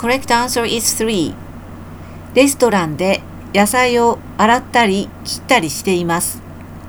correct answer is 3. レストランで野菜を洗ったり切ったりしています。